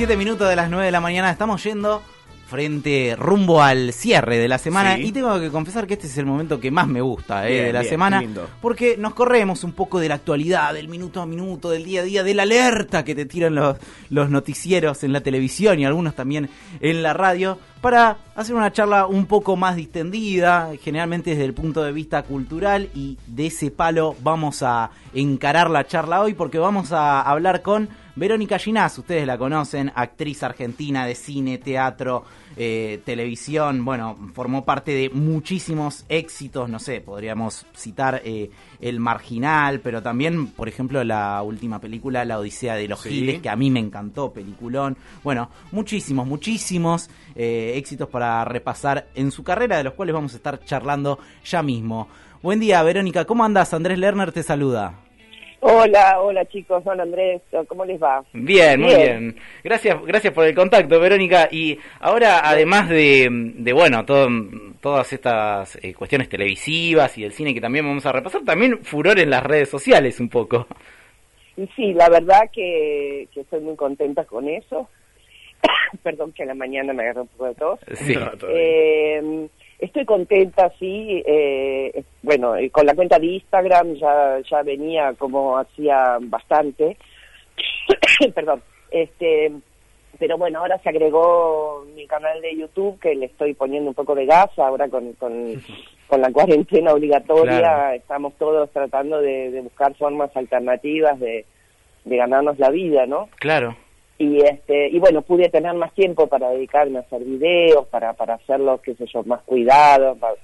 17 minutos de las 9 de la mañana. Estamos yendo frente rumbo al cierre de la semana Sí. y tengo que confesar que este es el momento que más me gusta eh, Bien, de la bien, semana lindo. porque nos corremos un poco de la actualidad, del minuto a minuto, del día a día, de la alerta que te tiran los, los noticieros en la televisión y algunos también en la radio para hacer una charla un poco más distendida, generalmente desde el punto de vista cultural y de ese palo vamos a encarar la charla hoy porque vamos a hablar con Verónica Ginás, ustedes la conocen, actriz argentina de cine, teatro, eh, televisión, bueno, formó parte de muchísimos éxitos, no sé, podríamos citar eh, El Marginal, pero también, por ejemplo, la última película, La Odisea de los Sí. Giles, que a mí me encantó, peliculón. Bueno, muchísimos, muchísimos eh, éxitos para repasar en su carrera, de los cuales vamos a estar charlando ya mismo. Buen día, Verónica, ¿cómo andas? Andrés Lerner te saluda. Hola, hola chicos, hola Andrés, ¿cómo les va? Bien, muy Bien. bien. Gracias, gracias por el contacto, Verónica. Y ahora, además de, de bueno, todo- todas estas eh, cuestiones televisivas y del cine que también vamos a repasar, también furor en las redes sociales un poco. Y sí, la verdad que, que estoy muy contenta con eso. Perdón que a la mañana me agarré un poco de tos. Sí. No, todo bien. Eh, estoy contenta, sí. eh, bueno, eh, con la cuenta de Instagram ya, ya venía como hacía bastante. Perdón. Este, pero bueno, ahora se agregó mi canal de YouTube que le estoy poniendo un poco de gas ahora con, con, con la cuarentena obligatoria. Claro. Estamos todos tratando de, de buscar formas alternativas de, de ganarnos la vida, ¿no? Claro. Y este y bueno pude tener más tiempo para dedicarme a hacer videos para para hacerlos qué sé yo más cuidados para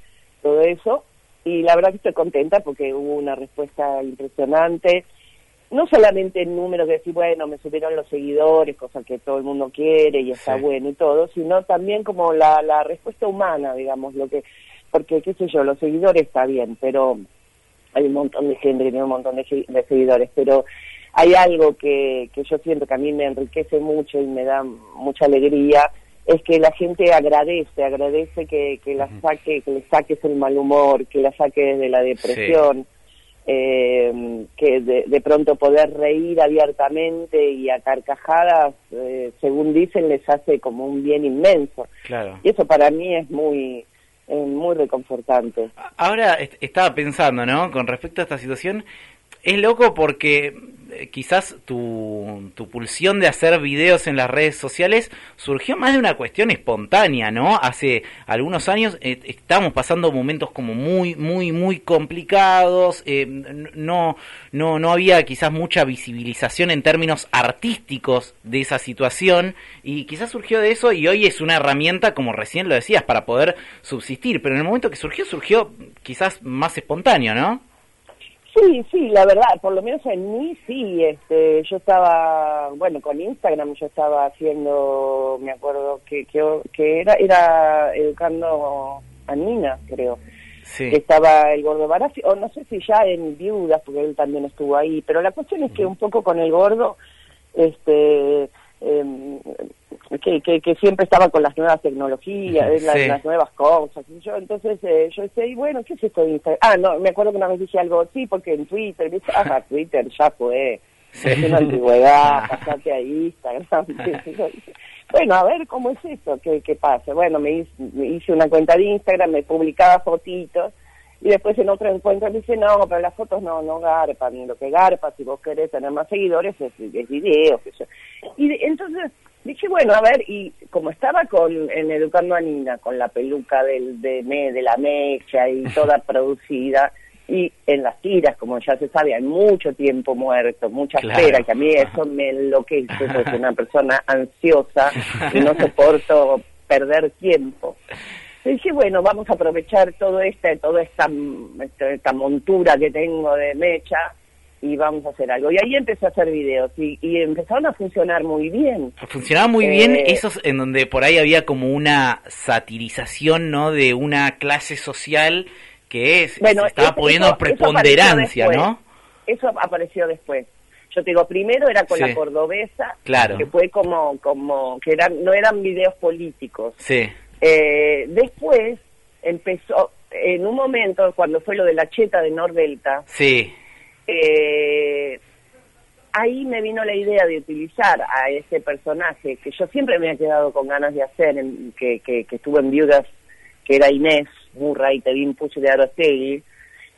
todo eso y la verdad que estoy contenta porque hubo una respuesta impresionante no solamente el número que decir bueno me subieron los seguidores cosa que todo el mundo quiere y está Sí. bueno y todo sino también como la la respuesta humana digamos lo que porque qué sé yo los seguidores está bien pero hay un montón de gente que tiene un montón de, de seguidores, pero hay algo que, que yo siento que a mí me enriquece mucho y me da mucha alegría, es que la gente agradece, agradece que, que la saque, que le saques el mal humor, que la saques de la depresión, eh, que de, de pronto poder reír abiertamente y a carcajadas, eh, según dicen, les hace como un bien inmenso. Claro. Y eso para mí es muy, eh, muy reconfortante. Ahora est- estaba pensando, ¿no? Con respecto a esta situación, es loco porque eh, quizás tu, tu pulsión de hacer videos en las redes sociales surgió más de una cuestión espontánea, ¿no? Hace algunos años eh, estábamos pasando momentos como muy, muy, muy complicados, eh, no, no, no había quizás mucha visibilización en términos artísticos de esa situación y quizás surgió de eso y hoy es una herramienta, como recién lo decías, para poder subsistir, pero en el momento que surgió, surgió quizás más espontáneo, ¿no? Sí, sí, la verdad, por lo menos en mí sí, este, yo estaba, bueno, con Instagram yo estaba haciendo, me acuerdo que, que, que era, era educando a Nina, creo, Sí. que estaba el gordo Barassi, o no sé si ya en Viudas, porque él también estuvo ahí, pero la cuestión es que un poco con el gordo, este, em, que, que, que siempre estaba con las nuevas tecnologías, Sí. las, las nuevas cosas, y yo entonces eh, yo decía, y bueno, ¿qué es esto de Instagram? Ah, no, me acuerdo que una vez dije algo, sí, porque en Twitter, dice, ah, Twitter ya fue, Sí. es una antigüedad, pasate a Instagram. bueno, a ver cómo es eso, qué, qué pasa. Bueno, me hice, me hice una cuenta de Instagram, me publicaba fotitos, y después en otro encuentro me dice, no, pero las fotos no, no garpan, lo que garpa, si vos querés tener más seguidores, es, es video, qué sé yo. Y de- entonces dije, bueno, a ver, y como estaba con en Educando a Nina, con la peluca del, de, me, de la mecha y toda producida, y en las tiras, como ya se sabe, hay mucho tiempo muerto, mucha Claro. espera, que a mí eso me enloquece, porque soy una persona ansiosa y no soporto perder tiempo. Y dije, bueno, vamos a aprovechar todo este, toda esta, esta, esta montura que tengo de mecha y vamos a hacer algo. Y ahí empecé a hacer videos y, y empezaron a funcionar muy bien. Funcionaba muy bien Eh, esos en donde por ahí había como una satirización, ¿no? De una clase social que es, Bueno, se estaba eso- poniendo eso- eso preponderancia, apareció ¿no? Eso apareció después. Yo te digo, primero era con Sí. la cordobesa, Claro. que fue como, como, que eran, no eran videos políticos. Sí, Eh, después empezó, en un momento, cuando fue lo de la cheta de Nordelta, sí, eh, ahí me vino la idea de utilizar a ese personaje que yo siempre me había quedado con ganas de hacer, en, que, que, en Viudas, que era Inés Murray Tevin Pucho de Arostegui,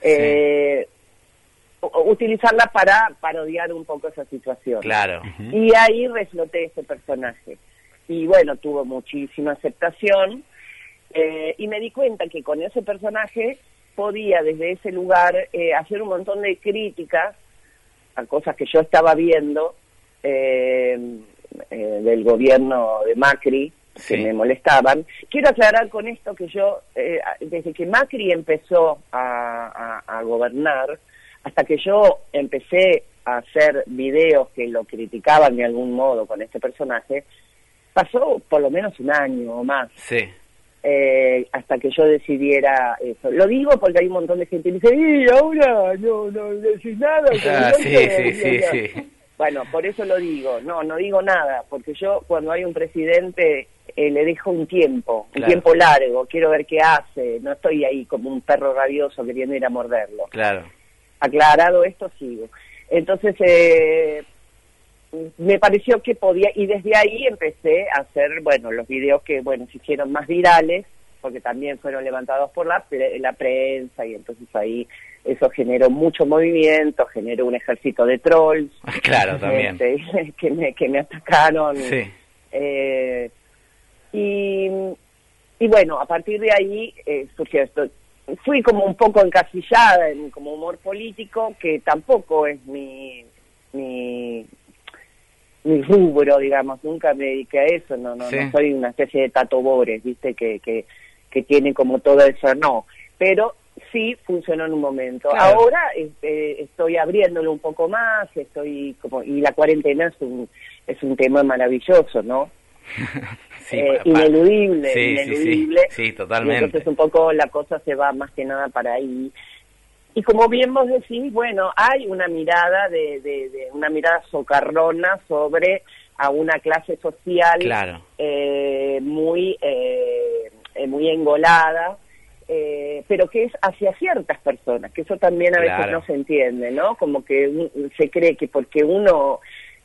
eh, utilizarla para parodiar un poco esa situación. Claro. Y ahí refloté ese personaje. Y bueno, tuvo muchísima aceptación. Eh, y me di cuenta que con ese personaje podía desde ese lugar eh, hacer un montón de críticas a cosas que yo estaba viendo eh, eh, del gobierno de Macri que me molestaban. Quiero aclarar con esto que yo, eh, desde que Macri empezó a, a, gobernar, hasta que yo empecé a hacer videos que lo criticaban de algún modo con este personaje, pasó por lo menos un año o más. Sí. Eh, hasta que yo decidiera eso. Lo digo porque hay un montón de gente que dice, y ahora no, no decís nada. Ah, sí, sí, sí, sí. Bueno, por eso lo digo. No, no digo nada, porque yo cuando hay un presidente eh, le dejo un tiempo, un tiempo largo, quiero ver qué hace, no estoy ahí como un perro rabioso queriendo ir a morderlo. Claro. Aclarado esto, sigo. Entonces, eh, me pareció que podía, y desde ahí empecé a hacer, bueno, los videos que, bueno, se hicieron más virales, porque también fueron levantados por la, la prensa, y entonces ahí eso generó mucho movimiento, generó un ejército de trolls. Claro, también. Este, que, me, que me atacaron. Sí. Eh, y, y bueno, a partir de ahí eh, surgió esto. Fui como un poco encasillada en como humor político, que tampoco es mi, mi, mi rubro, digamos, nunca me dediqué a eso, no, no, no soy una especie de Tato Bores, viste, que, que, que tiene como todo eso, no, pero sí funcionó en un momento. Ahora este, estoy abriéndolo un poco más, estoy como, y la cuarentena es un, es un tema maravilloso, ¿no? Eh, ineludible, ineludible. Sí, totalmente. entonces un poco la cosa se va más que nada para ahí. Y como bien vos decís, bueno, hay una mirada de, de, una mirada socarrona sobre a una clase social claro. eh, muy eh, muy engolada, eh, pero que es hacia ciertas personas, que eso también a veces no se entiende, ¿no? Como que se cree que porque uno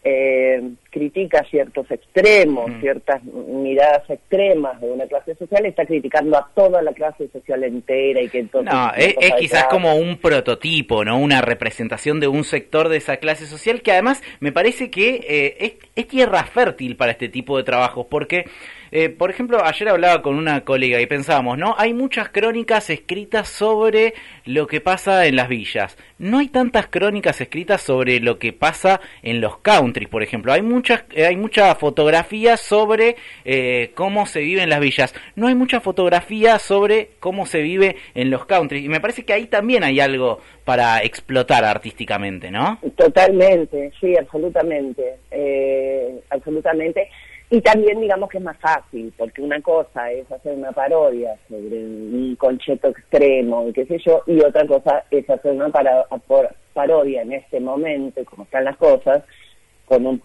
eh, critica ciertos extremos, ciertas miradas extremas de una clase social, está criticando a toda la clase social entera y que entonces... No, es, quizás como un prototipo, ¿no? Una representación de un sector de esa clase social que además me parece que eh, es, es tierra fértil para este tipo de trabajos, porque... Eh, por ejemplo, ayer hablaba con una colega y pensábamos, ¿no? Hay muchas crónicas escritas sobre lo que pasa en las villas. No hay tantas crónicas escritas sobre lo que pasa en los countries, por ejemplo. Hay eh, hay mucha fotografía sobre eh, cómo se vive en las villas. No hay mucha fotografía sobre cómo se vive en los countries. Y me parece que ahí también hay algo para explotar artísticamente, ¿no? Totalmente, sí, absolutamente. absolutamente. Y también digamos que es más fácil, porque una cosa es hacer una parodia sobre un concheto extremo y qué sé yo, y otra cosa es hacer una parodia en este momento, como están las cosas, con un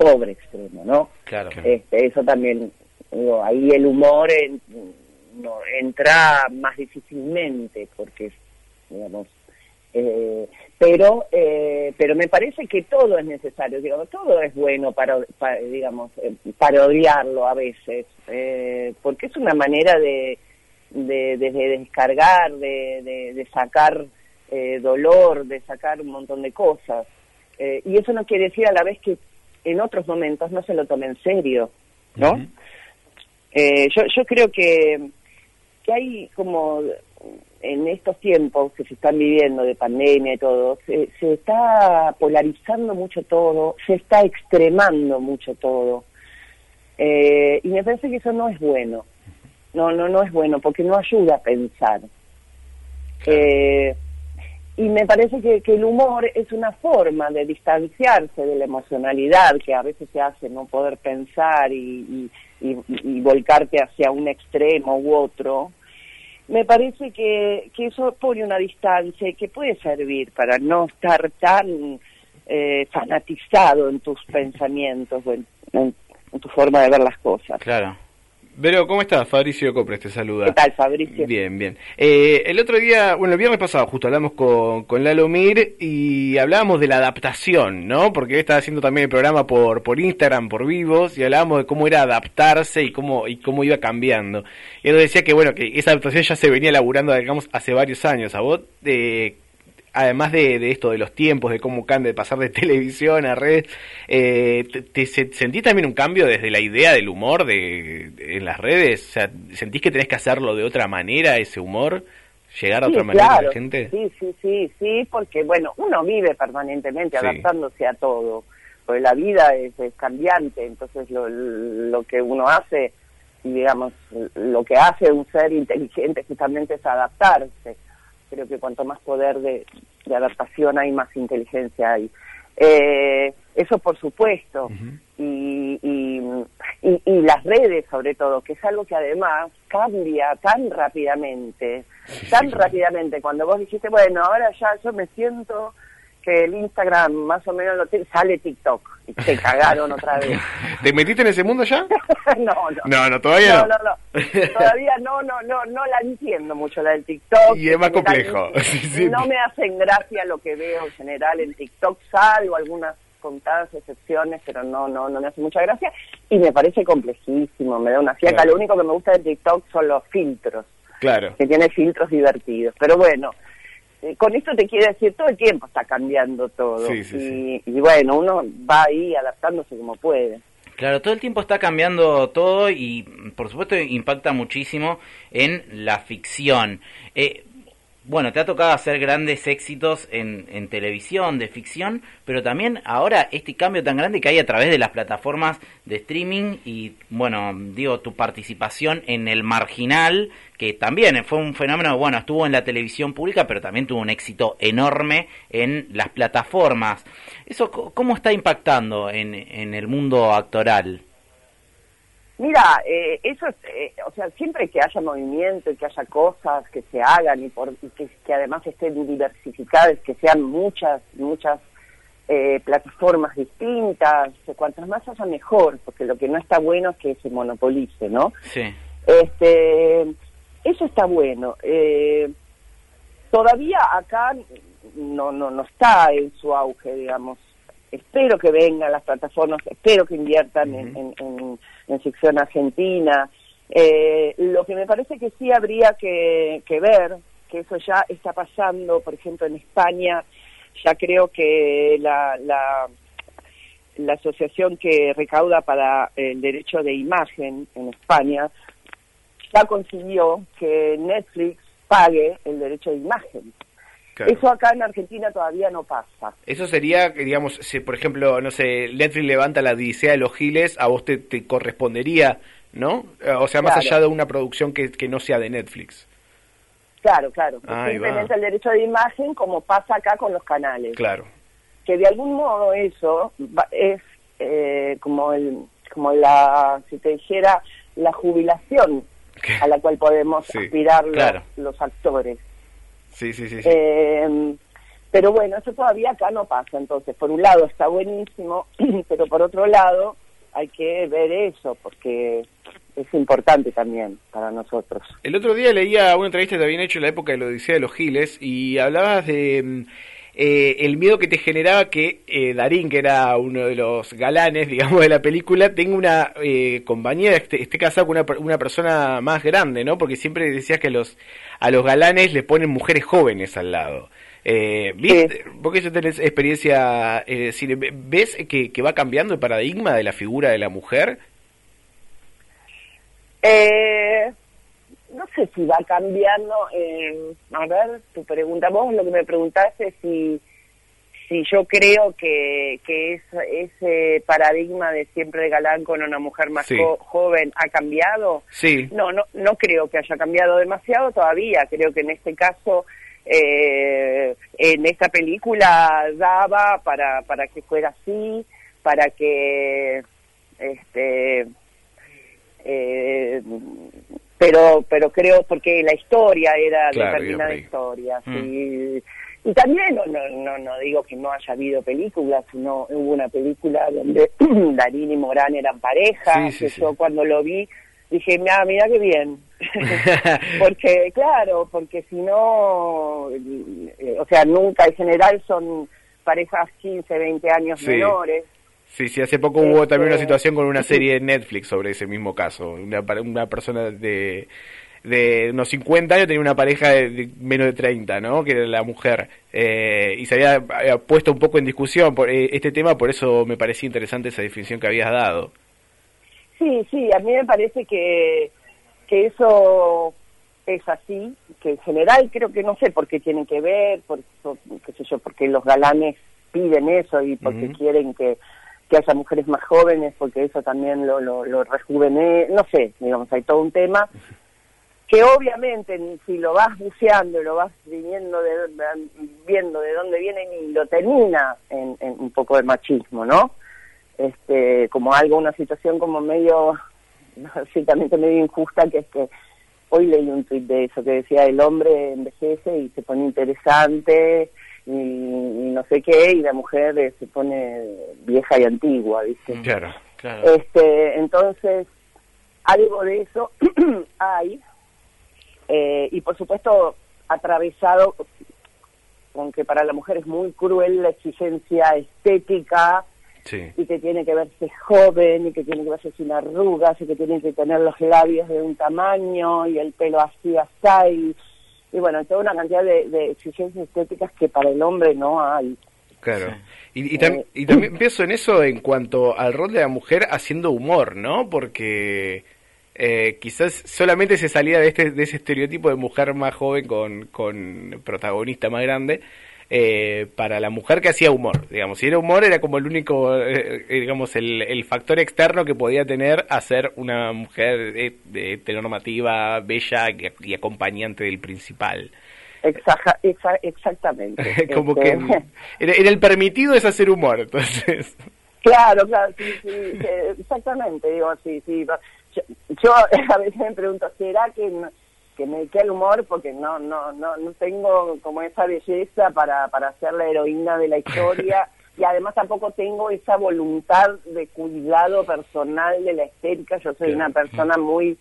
pobre extremo, ¿no? Claro. Este, eso también, digo, ahí el humor no, entra más difícilmente, porque, digamos, eh, pero eh, pero me parece que todo es necesario digamos todo es bueno para, digamos eh, parodiarlo a veces eh, porque es una manera de de, descargar de, de, sacar eh, dolor de sacar un montón de cosas y eso no quiere decir a la vez que en otros momentos no se lo tome en serio no yo yo creo que que hay como en estos tiempos que se están viviendo de pandemia y todo, se, está polarizando mucho todo, se está extremando mucho todo. Eh, y me parece que eso no es bueno. No, no, no es bueno porque no ayuda a pensar. Eh, y me parece que, el humor es una forma de distanciarse de la emocionalidad que a veces se hace no poder pensar y, y volcarte hacia un extremo u otro me parece que, que eso pone una distancia y que puede servir para no estar tan eh, fanatizado en tus pensamientos o en, tu forma de ver las cosas. Claro. Vero, ¿cómo estás? Fabricio Copres te saluda. ¿Qué tal, Fabricio? Bien, bien. Eh, el otro día, bueno, el viernes pasado justo hablamos con, con Lalo Mir y hablábamos de la adaptación, ¿no? Porque él estaba haciendo también el programa por, por Instagram, por vivos, y hablábamos de cómo era adaptarse y cómo, y cómo iba cambiando. Y él decía que, bueno, que esa adaptación ya se venía elaborando, digamos, hace varios años. ¿A vos de además de, esto de los tiempos, de cómo cambia de pasar de televisión a red, eh, te, sentís también un cambio desde la idea del humor de, en las redes? O sea, ¿sentís que tenés que hacerlo de otra manera, ese humor? ¿Llegar a otra manera a la gente? Sí, sí, sí, sí, porque bueno, uno vive permanentemente adaptándose a todo, porque la vida es, cambiante, entonces lo, lo que uno hace, y digamos, lo que hace un ser inteligente justamente es adaptarse creo que cuanto más poder de, adaptación hay, más inteligencia hay. Eh, eso por supuesto. y, y, y, las redes sobre todo, que es algo que además cambia tan rápidamente, tan rápidamente. Cuando vos dijiste, bueno, ahora ya yo me siento que el Instagram más o menos lo tiene, sale TikTok y te cagaron otra vez. ¿Te metiste en ese mundo ya? no, no. No, no, todavía no. No, no, Todavía no, no, no, no la entiendo mucho la del TikTok. Y es más complejo. No me hacen gracia lo que veo en general en TikTok, salvo algunas contadas excepciones, pero no, no, no me hace mucha gracia. Y me parece complejísimo, me da una fiaca. Lo único que me gusta de TikTok son los filtros. Claro. Que tiene filtros divertidos. Pero bueno, con esto te quiero decir, todo el tiempo está cambiando todo. y, bueno, uno va ahí adaptándose como puede. Claro, todo el tiempo está cambiando todo y por supuesto impacta muchísimo en la ficción. Eh, bueno, te ha tocado hacer grandes éxitos en, en, televisión, de ficción, pero también ahora este cambio tan grande que hay a través de las plataformas de streaming y, bueno, digo, tu participación en El Marginal, que también fue un fenómeno, bueno, estuvo en la televisión pública, pero también tuvo un éxito enorme en las plataformas. ¿Eso cómo está impactando en, en el mundo actoral? Mira, eh, eso, eh, o sea, siempre que haya movimiento y que haya cosas que se hagan y, por, que, además estén diversificadas, que sean muchas, muchas eh, plataformas distintas, cuantas más haya mejor, porque lo que no está bueno es que se monopolice, ¿no? Sí. Este, eso está bueno. todavía acá no, no, no está en su auge, digamos. Espero que vengan las plataformas, espero que inviertan en en sección argentina. Eh, lo que me parece que sí habría que, ver, que eso ya está pasando, por ejemplo, en España, ya creo que la, la, la asociación que recauda para el derecho de imagen en España ya consiguió que Netflix pague el derecho de imagen. Eso acá en Argentina todavía no pasa. Eso sería, digamos, si por ejemplo, no sé, Netflix levanta la Odisea de los Giles, a vos te, correspondería, ¿no? O sea, más allá de una producción que, que no sea de Netflix. Claro, claro. Simplemente el derecho de imagen como pasa acá con los canales. Claro. Que de algún modo eso es eh, como el como la, si te dijera, la jubilación a la cual podemos aspirar los actores. Sí, sí, sí. Em, pero bueno, eso todavía acá no pasa. Entonces, por un lado está buenísimo, pero por otro lado hay que ver eso, porque es importante también para nosotros. El otro día leía una entrevista que te habían hecho en la época de la Odisea de los Giles y hablabas de mm, eh, el miedo que te generaba que eh, Darín, que era uno de los galanes, digamos, de la película, tenga una eh, compañía, esté, esté, casado con una, una, persona más grande, ¿no? Porque siempre decías que los, a los galanes le ponen mujeres jóvenes al lado. Eh, ¿viste? Vos que tenés experiencia ¿ves que, que va cambiando el paradigma de la figura de la mujer? Eh, no sé si va cambiando. Eh, a ver, tu pregunta, vos lo que me preguntaste es si, si yo creo que, que es, ese paradigma de siempre de galán con una mujer más joven ha cambiado. Sí. No, no, no creo que haya cambiado demasiado todavía. Creo que en este caso, eh, en esta película daba para, para que fuera así, para que este eh, pero pero creo porque la historia era determinada historia mm. y también no, no no digo que no haya habido películas sino hubo una película donde Darín y Morán eran pareja que yo cuando lo vi dije, mira, mira qué bien. porque, claro, porque si no, eh, o sea, nunca, en general son parejas 15, 20 años menores. Sí, sí, hace poco hubo también una Este, situación con una serie de Netflix sobre ese mismo caso. Una, una persona de, de unos 50 años tenía una pareja de, de menos de 30, ¿no? Que era la mujer. Eh, y se había, había puesto un poco en discusión por eh, este tema, por eso me parecía interesante esa definición que habías dado. Sí, sí, a mí me parece que, que eso es así, que en general creo que no sé por qué tiene que ver, por, por- qué sé yo, porque los galanes piden eso y porque Ujú. quieren que, que haya mujeres más jóvenes, porque eso también lo, lo, lo rejuvene, no sé, digamos, hay todo un tema que obviamente si lo vas buceando y lo vas viniendo de, viendo de dónde viene y lo termina en, en un poco de machismo, ¿no? Este, como algo, una situación como medio, ciertamente medio injusta, que es que hoy leí un tuit de eso que decía el hombre envejece y se pone interesante y, y no sé qué, y la mujer eh, se pone vieja y antigua, ¿viste? Claro, claro. Este, entonces, algo de eso hay. Eh, y por supuesto, atravesado con que para la mujer es muy cruel la exigencia estética Sí. y que tiene que verse joven y que tiene que verse sin arrugas y que tiene que tener los labios de un tamaño y el pelo así, así. Y, bueno, toda una cantidad de, de exigencias estéticas que para el hombre no hay. Claro. Y, y, tam- y también pienso en eso en cuanto al rol de la mujer haciendo humor, ¿no? Porque eh, quizás solamente se salía de, este, de ese estereotipo de mujer más joven con, con protagonista más grande eh, para la mujer que hacía humor. Digamos, si era humor era como el único, eh, digamos, el, el factor externo que podía tener a ser una mujer heteronormativa, bella y, acompañante del principal. Exa- exactamente. como Este, que era, era el permitido es hacer humor, entonces. Claro, claro, sí, sí, eh, exactamente, digo, sí, sí. Yo, yo a veces me pregunto, ¿será que, que me queda el humor? Porque no, no, no, no tengo como esa belleza para, para ser la heroína de la historia y además tampoco tengo esa voluntad de cuidado personal de la estética. Yo soy una persona muy,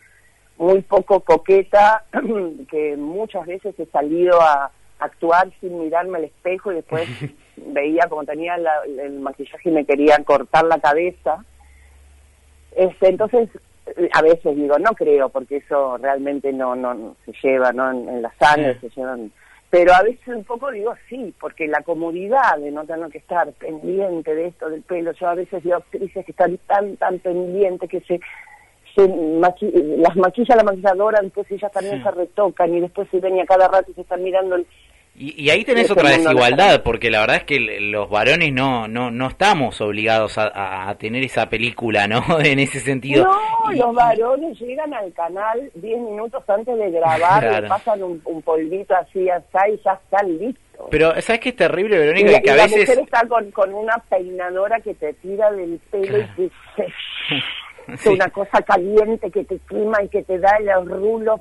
muy poco coqueta, que muchas veces he salido a actuar sin mirarme al espejo y después veía como tenía la- el maquillaje y me quería cortar la cabeza. Este, entonces, a veces digo, no creo, porque eso realmente no, no, se lleva ¿no? en, en la sangre, se llevan... Pero a veces un poco digo sí, porque la comodidad de no tener que estar pendiente de esto del pelo, yo a veces veo actrices que están tan, tan pendientes que se, se maqui- las maquilla la maquilladora, después ellas también Sí. se retocan y después se ven y a cada rato se están mirando el, Y, y ahí tenés otra desigualdad, porque la verdad es que los varones no, no, no estamos obligados a, tener esa película, ¿no? en ese sentido. No, Y- los varones llegan al canal 10 minutos antes de grabar, Claro. le pasan un, un polvito así, así, y ya están listos. Pero, ¿sabes qué es terrible, y Verónica? la, que a y la veces... mujer está con, con una peinadora que te tira del pelo Claro. y Sí. una cosa caliente que te quema y que te da los rulos.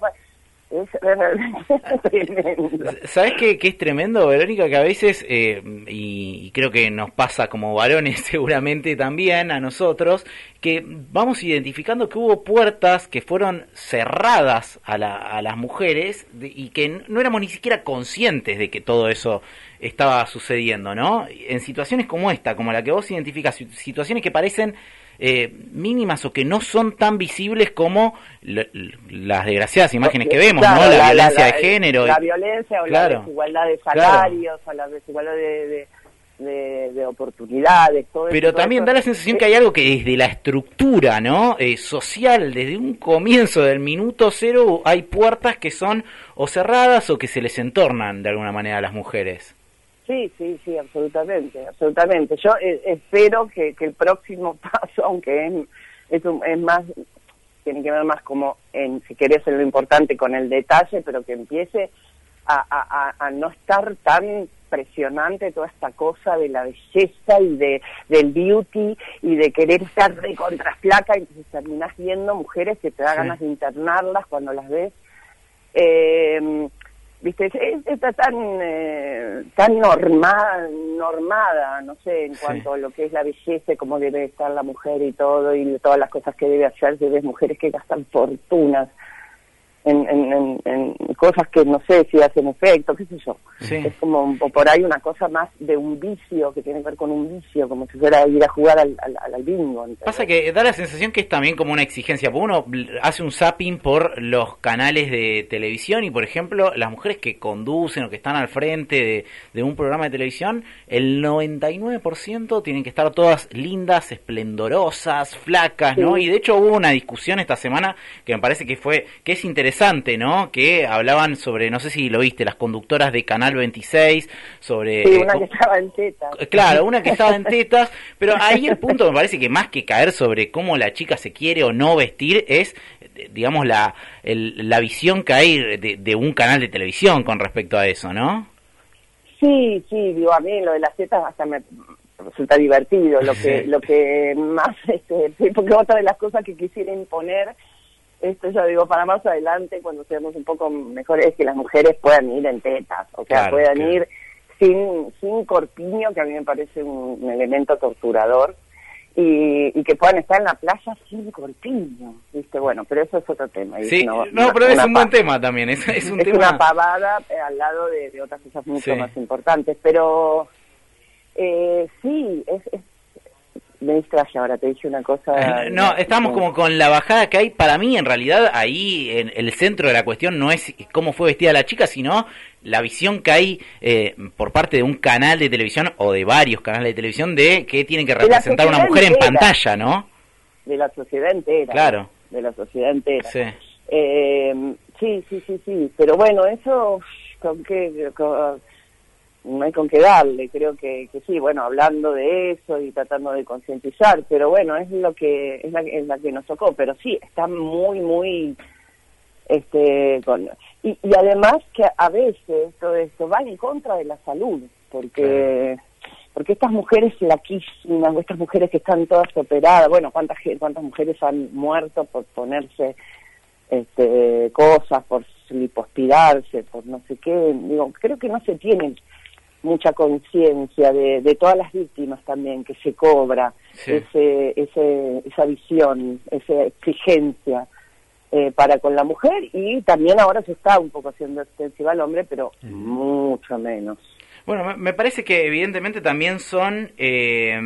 Es realmente tremendo. ¿Sabes qué, qué es tremendo, Verónica? Que a veces, eh, y, y creo que nos pasa como varones seguramente también a nosotros, que vamos identificando que hubo puertas que fueron cerradas a, la- a las mujeres de- y que no éramos ni siquiera conscientes de que todo eso estaba sucediendo, ¿no? En situaciones como esta, como la que vos identificas, si- situaciones que parecen eh, mínimas o que no son tan visibles como las desgraciadas imágenes que vemos, Claro, ¿no? La, violencia de género. La y- violencia o Claro. la desigualdad de Claro. salarios o la desigualdad de, de, de- de oportunidades. Todo Pero eso, también da la sensación que hay algo que desde la estructura, ¿no? Eh, social, desde un comienzo del minuto cero, hay puertas que son o cerradas o que se les entornan de alguna manera a las mujeres. Sí, sí, sí, absolutamente, absolutamente. Yo eh, espero que, que el próximo paso, aunque es, es, un- es más, tiene que ver más como, en, si querés, en lo importante con el detalle, pero que empiece a, a- no estar tan presionante toda esta cosa de la belleza y de del beauty y de querer estar de contraflaca y entonces terminás viendo mujeres que te da Sí. ganas de internarlas cuando las ves. Eh, viste está tan eh, tan normada normada no sé en cuanto a lo que es la belleza cómo debe estar la mujer y todo y todas las cosas que debe hacer ves mujeres que gastan fortunas en, en, cosas que no sé si hacen efecto, qué sé yo. Es como por ahí una cosa más de un vicio, que tiene que ver con un vicio, como si fuera ir a jugar al, al, bingo. Pasa que da la sensación que es también como una exigencia, porque uno hace un zapping por los canales de televisión y, por ejemplo, las mujeres que conducen o que están al frente de, un programa de televisión, el 99% tienen que estar todas lindas, esplendorosas, flacas, ¿no? Y de hecho hubo una discusión esta semana que me parece que fue que es interesante ¿no? Que hablaban sobre, no sé si lo viste, las conductoras de Canal 26, sobre... Sí, una que estaba en tetas. Claro, una que estaba en tetas, pero ahí el punto me parece que más que caer sobre cómo la chica se quiere o no vestir es, digamos, la, la visión que hay de, un canal de televisión con respecto a eso, ¿no? Sí, sí, digo, a mí lo de las tetas hasta me resulta divertido, lo que, lo que más, este, porque otra de las cosas que quisiera imponer esto yo digo para más adelante cuando seamos un poco mejores que las mujeres puedan ir en tetas o sea puedan ir sin sin corpiño que a mí me parece un, elemento torturador y, y, que puedan estar en la playa sin corpiño viste bueno pero eso es otro tema sí no, pero es un buen tema también es, es un es una pavada eh, al lado de, otras cosas mucho más importantes pero eh, sí es, es me distraje ahora, te dije una cosa. No, estamos como con la bajada que hay. Para mí, en realidad, ahí en el centro de la cuestión no es cómo fue vestida la chica, sino la visión que hay eh, por parte de un canal de televisión o de varios canales de televisión de que tiene que representar una mujer en pantalla, ¿no? De la sociedad entera. Claro. De la sociedad entera. Sí. Eh, sí, sí, sí, sí. Pero bueno, eso, ¿con qué? No hay con qué darle, creo que, que sí, bueno, hablando de eso y tratando de concientizar, pero bueno, es lo que es la, es la que nos tocó, pero sí, está muy, muy, este, con, y, y además que a veces todo esto va en contra de la salud, porque porque estas mujeres laquísimas, estas mujeres que están todas operadas, bueno, cuántas cuántas mujeres han muerto por ponerse este, cosas, por lipospirarse, por no sé qué, digo, creo que no se tienen mucha conciencia de, de, todas las víctimas también que se cobra ese, ese, esa visión, esa exigencia eh, para con la mujer y también ahora se está un poco haciendo extensiva al hombre, pero mucho menos. Bueno, me parece que evidentemente también son eh,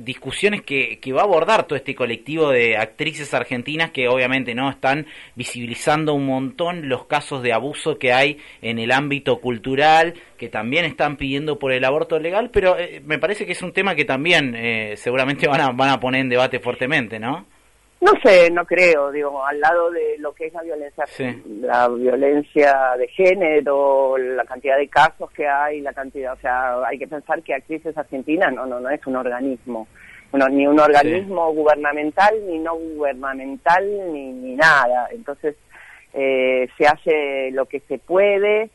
discusiones que, que, va a abordar todo este colectivo de actrices argentinas que obviamente no están visibilizando un montón los casos de abuso que hay en el ámbito cultural, que también están pidiendo por el aborto legal, pero eh, me parece que es un tema que también eh, seguramente van a, van a poner en debate fuertemente, ¿no? No sé, no creo, digo, al lado de lo que es la violencia, la violencia de género, la cantidad de casos que hay, la cantidad, o sea, hay que pensar que Actrices Argentinas no, no, no es un organismo, bueno, ni un organismo gubernamental, ni no gubernamental, ni, ni nada. Entonces, eh, se hace lo que se puede,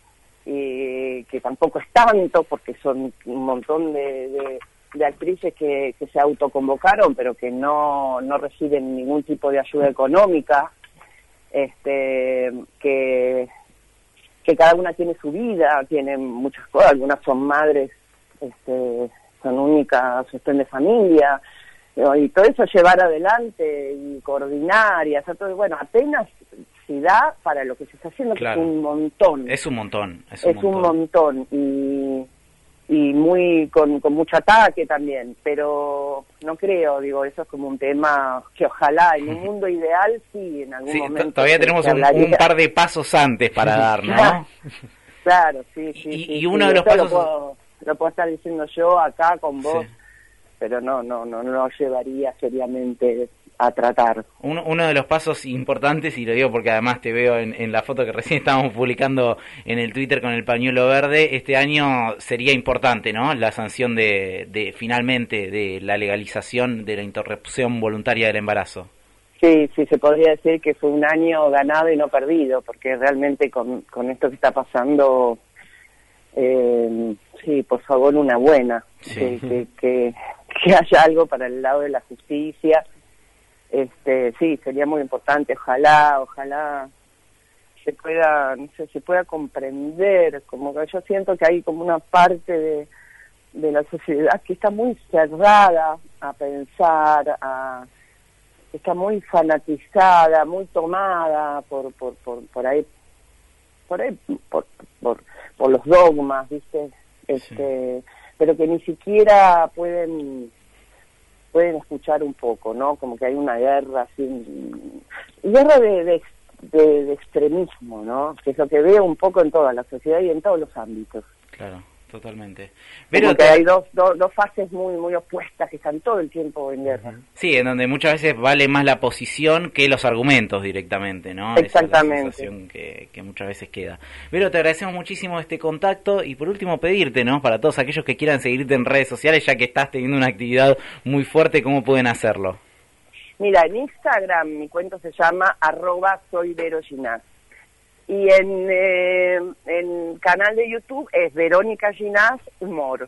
y que tampoco es tanto, porque son un montón de de actrices que, que se autoconvocaron pero que no, no reciben ningún tipo de ayuda económica, este, que, que cada una tiene su vida, tienen muchas cosas, algunas son madres, este, son únicas, sostén de familia, y todo eso llevar adelante y coordinar y hacer todo, bueno, apenas si da para lo que se está haciendo, que es un montón. Es un montón. Es un, montón. un montón. Y y muy con, con mucho ataque también, pero no creo, digo, eso es como un tema que ojalá en un mundo ideal sí, en algún momento. Todavía tenemos un, par de pasos antes para dar, ¿no? claro, sí, sí. Y, uno de los pasos... Lo puedo, estar diciendo yo acá con vos, pero no, no, no, no llevaría seriamente a tratar. Uno, uno, de los pasos importantes, y lo digo porque además te veo en, la foto que recién estábamos publicando en el Twitter con el pañuelo verde, este año sería importante, ¿no? La sanción de, de finalmente de la legalización de la interrupción voluntaria del embarazo. Sí, sí, se podría decir que fue un año ganado y no perdido, porque realmente con, con esto que está pasando, eh, sí, por favor, una buena, que, que, que haya algo para el lado de la justicia este sí sería muy importante ojalá ojalá se pueda, no sé, se pueda comprender, como que yo siento que hay como una parte de, de la sociedad que está muy cerrada a pensar, a, está muy fanatizada, muy tomada por, por, por, por ahí, por ahí, por, por, por los dogmas, ¿viste? Este, pero que ni siquiera pueden pueden escuchar un poco, ¿no? Como que hay una guerra así, guerra de, de, de, extremismo, ¿no? Que es lo que veo un poco en toda la sociedad y en todos los ámbitos. Claro totalmente. Pero que hay dos, dos, dos, fases muy muy opuestas que están todo el tiempo en guerra. Sí, en donde muchas veces vale más la posición que los argumentos directamente, ¿no? Exactamente. Esa es la que, que muchas veces queda. Pero te agradecemos muchísimo este contacto y por último pedirte, ¿no? Para todos aquellos que quieran seguirte en redes sociales, ya que estás teniendo una actividad muy fuerte, ¿cómo pueden hacerlo? Mira, en Instagram mi cuento se llama arroba soy y en, eh, canal de YouTube es Verónica Ginás Humor.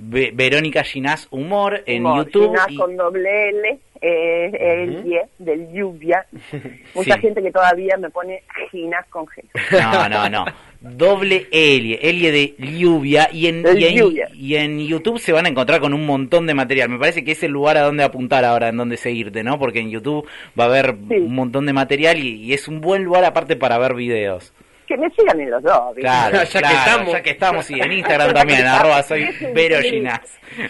Verónica Ginás Humor en YouTube. Ginás con doble L, eh, el del lluvia. Mucha gente que todavía me pone Ginás con G. No, no, no. Doble L, L de lluvia. Y en, y en, YouTube se van a encontrar con un montón de material. Me parece que es el lugar a donde apuntar ahora, en donde seguirte, ¿no? Porque en YouTube va a haber un montón de material y es un buen lugar aparte para ver videos que me sigan en los dos. Claro, ya, que estamos. ya que estamos, y en Instagram también, arroba soy Vero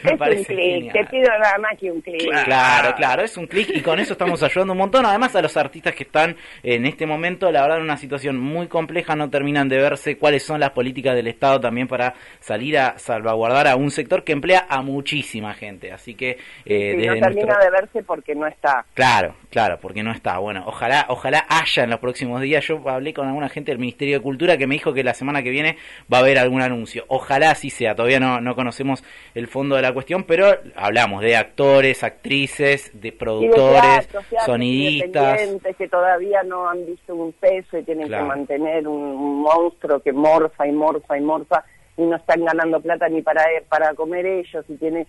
Me parece un clic, te pido nada más que un clic. Claro, claro, es un clic y con eso estamos ayudando un montón. Además a los artistas que están en este momento, la verdad, en una situación muy compleja, no terminan de verse cuáles son las políticas del Estado también para salir a salvaguardar a un sector que emplea a muchísima gente. Así que... Eh, no termina de verse porque no está. Claro, claro, porque no está. Bueno, ojalá, ojalá haya en los próximos días. Yo hablé con alguna gente del Ministerio de Cultura que me dijo que la semana que viene va a haber algún anuncio. Ojalá así sea, todavía no, no conocemos el fondo de la cuestión, pero hablamos de actores, actrices, de productores, sonidistas. que todavía no han visto un peso y tienen que mantener un monstruo que morfa y morfa y morfa y no están ganando plata ni para, para comer ellos y tiene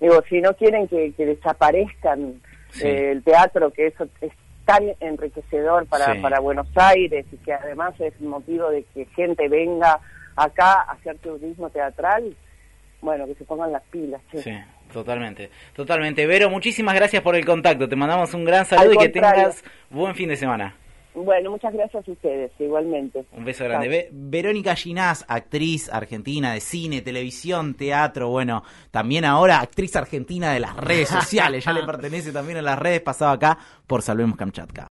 digo si no quieren que, desaparezcan eh, el teatro que eso es tan enriquecedor para, para Buenos Aires y que además es motivo de que gente venga acá a hacer turismo teatral, bueno, que se pongan las pilas. Sí, totalmente, totalmente. Vero, muchísimas gracias por el contacto, te mandamos un gran saludo y que tengas buen fin de semana. Bueno, muchas gracias a ustedes, igualmente. Un beso grande. Verónica Ginás, actriz argentina de cine, televisión, teatro, bueno, también ahora actriz argentina de las redes sociales, ya le pertenece también a las redes, pasado acá por Salvemos Kamchatka.